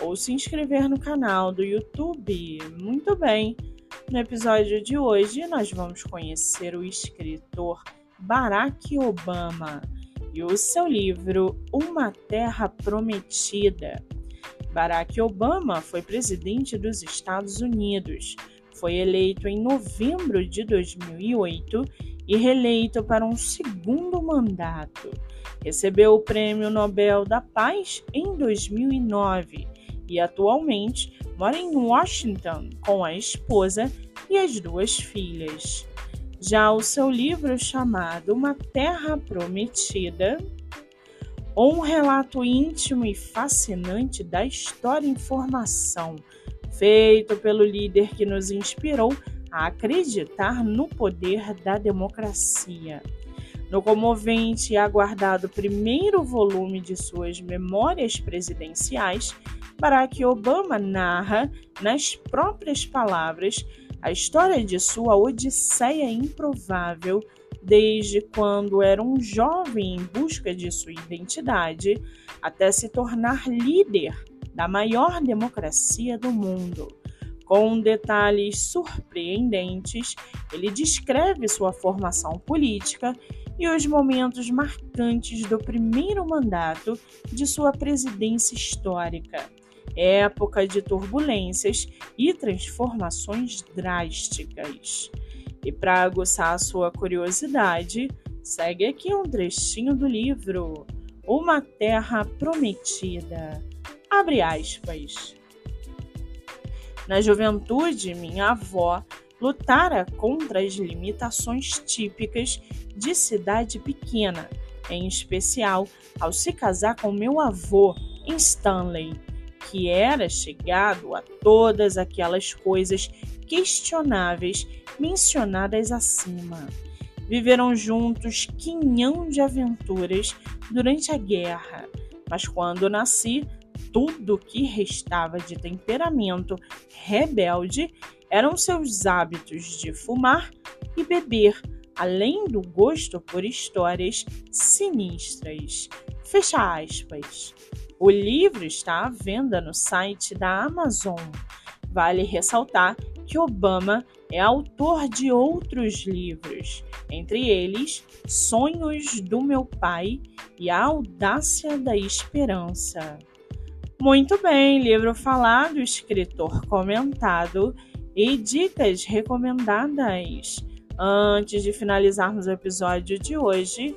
ou se inscrever no canal do YouTube. Muito bem! No episódio de hoje, nós vamos conhecer o escritor Barack Obama e o seu livro Uma Terra Prometida. Barack Obama foi presidente dos Estados Unidos. Foi eleito em novembro de 2008 e reeleito para um segundo mandato. Recebeu o Prêmio Nobel da Paz em 2009 e atualmente mora em Washington com a esposa e as duas filhas. Já o seu livro chamado Uma Terra Prometida, um relato íntimo e fascinante da história em formação, feito pelo líder que nos inspirou a acreditar no poder da democracia. No comovente e aguardado primeiro volume de suas Memórias Presidenciais, Barack Obama narra, nas próprias palavras, a história de sua odisseia improvável desde quando era um jovem em busca de sua identidade até se tornar líder da maior democracia do mundo. Com detalhes surpreendentes, ele descreve sua formação política e os momentos marcantes do primeiro mandato de sua presidência histórica, época de turbulências e transformações drásticas. E para aguçar a sua curiosidade, segue aqui um trechinho do livro Uma Terra Prometida. Abre aspas. Na juventude, minha avó lutara contra as limitações típicas de cidade pequena, em especial ao se casar com meu avô em Stanley, que era chegado a todas aquelas coisas questionáveis mencionadas acima. Viveram juntos quinhão de aventuras durante a guerra, mas quando nasci, tudo que restava de temperamento rebelde eram seus hábitos de fumar e beber, além do gosto por histórias sinistras. Fecha aspas. O livro está à venda no site da Amazon. Vale ressaltar que Obama é autor de outros livros, entre eles Sonhos do Meu Pai e A Audácia da Esperança. Muito bem, livro falado, escritor comentado e dicas recomendadas. Antes de finalizarmos o episódio de hoje,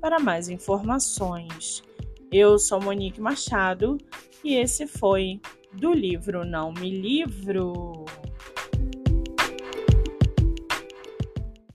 para mais informações. Eu sou Monique Machado e esse foi do livro Não Me Livro.